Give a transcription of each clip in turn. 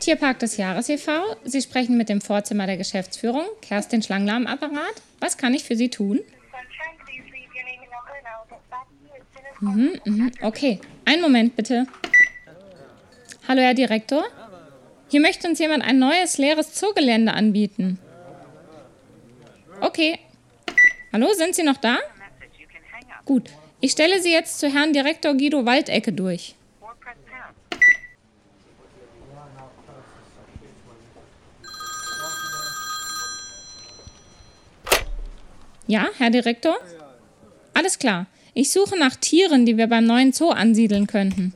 Tierpark des Jahres e.V. Sie sprechen mit dem Vorzimmer der Geschäftsführung. Kerstin Schlangler am Apparat. Was kann ich für Sie tun? Mhm, mhm, okay. Einen Moment bitte. Hallo, Herr Direktor. Hier möchte uns jemand ein neues leeres Zoogelände anbieten. Okay. Hallo, sind Sie noch da? Gut. Ich stelle Sie jetzt zu Herrn Direktor Guido Waldecke durch. Ja, Herr Direktor? Alles klar. Ich suche nach Tieren, die wir beim neuen Zoo ansiedeln könnten.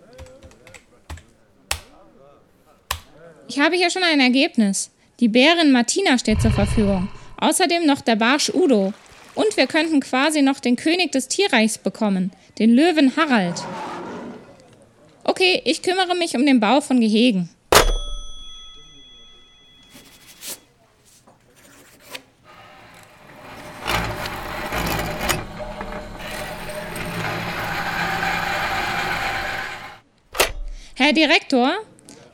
Ich habe hier schon ein Ergebnis. Die Bärin Martina steht zur Verfügung. Außerdem noch der Barsch Udo. Und wir könnten quasi noch den König des Tierreichs bekommen, den Löwen Harald. Okay, ich kümmere mich um den Bau von Gehegen. Herr Direktor,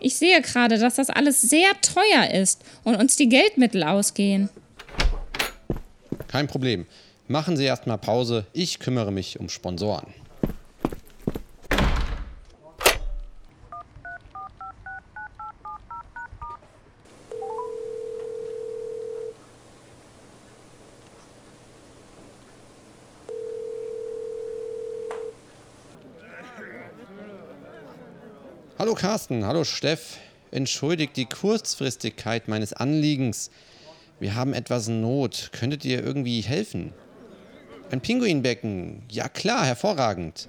ich sehe gerade, dass das alles sehr teuer ist und uns die Geldmittel ausgehen. Kein Problem. Machen Sie erstmal Pause. Ich kümmere mich um Sponsoren. Hallo Carsten, hallo Steff. Entschuldigt die Kurzfristigkeit meines Anliegens. Wir haben etwas Not. Könntet ihr irgendwie helfen? Ein Pinguinbecken. Ja klar, hervorragend.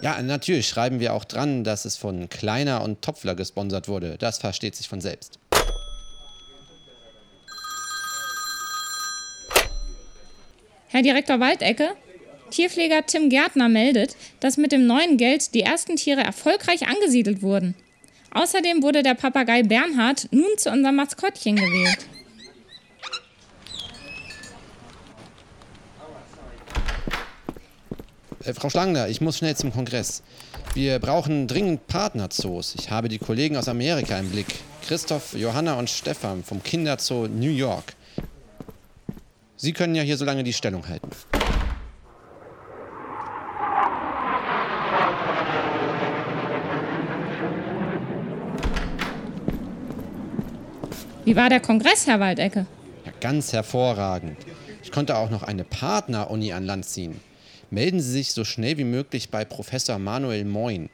Ja, natürlich schreiben wir auch dran, dass es von Kleiner und Topfler gesponsert wurde. Das versteht sich von selbst. Herr Direktor Waldecke, Tierpfleger Tim Gärtner meldet, dass mit dem neuen Geld die ersten Tiere erfolgreich angesiedelt wurden. Außerdem wurde der Papagei Bernhard nun zu unserem Maskottchen gewählt. Äh, Frau Schlangler, ich muss schnell zum Kongress. Wir brauchen dringend Partnerzoos. Ich habe die Kollegen aus Amerika im Blick. Christoph, Johanna und Stefan vom Kinderzoo New York. Sie können ja hier so lange die Stellung halten. Wie war der Kongress, Herr Waldecke? Ja, ganz hervorragend. Ich konnte auch noch eine Partner-Uni an Land ziehen. Melden Sie sich so schnell wie möglich bei Professor Manuel Moin.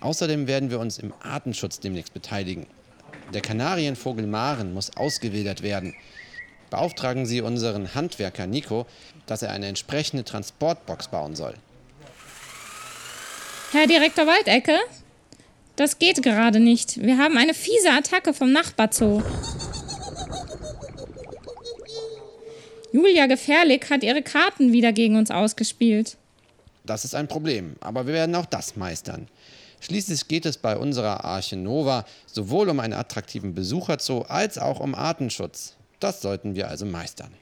Außerdem werden wir uns im Artenschutz demnächst beteiligen. Der Kanarienvogel Maren muss ausgewildert werden. Beauftragen Sie unseren Handwerker Nico, dass er eine entsprechende Transportbox bauen soll. Herr Direktor Waldecke? Das geht gerade nicht. Wir haben eine fiese Attacke vom Nachbarzoo. Julia Gefährlich hat ihre Karten wieder gegen uns ausgespielt. Das ist ein Problem, aber wir werden auch das meistern. Schließlich geht es bei unserer Arche Nova sowohl um einen attraktiven Besucherzoo als auch um Artenschutz. Das sollten wir also meistern.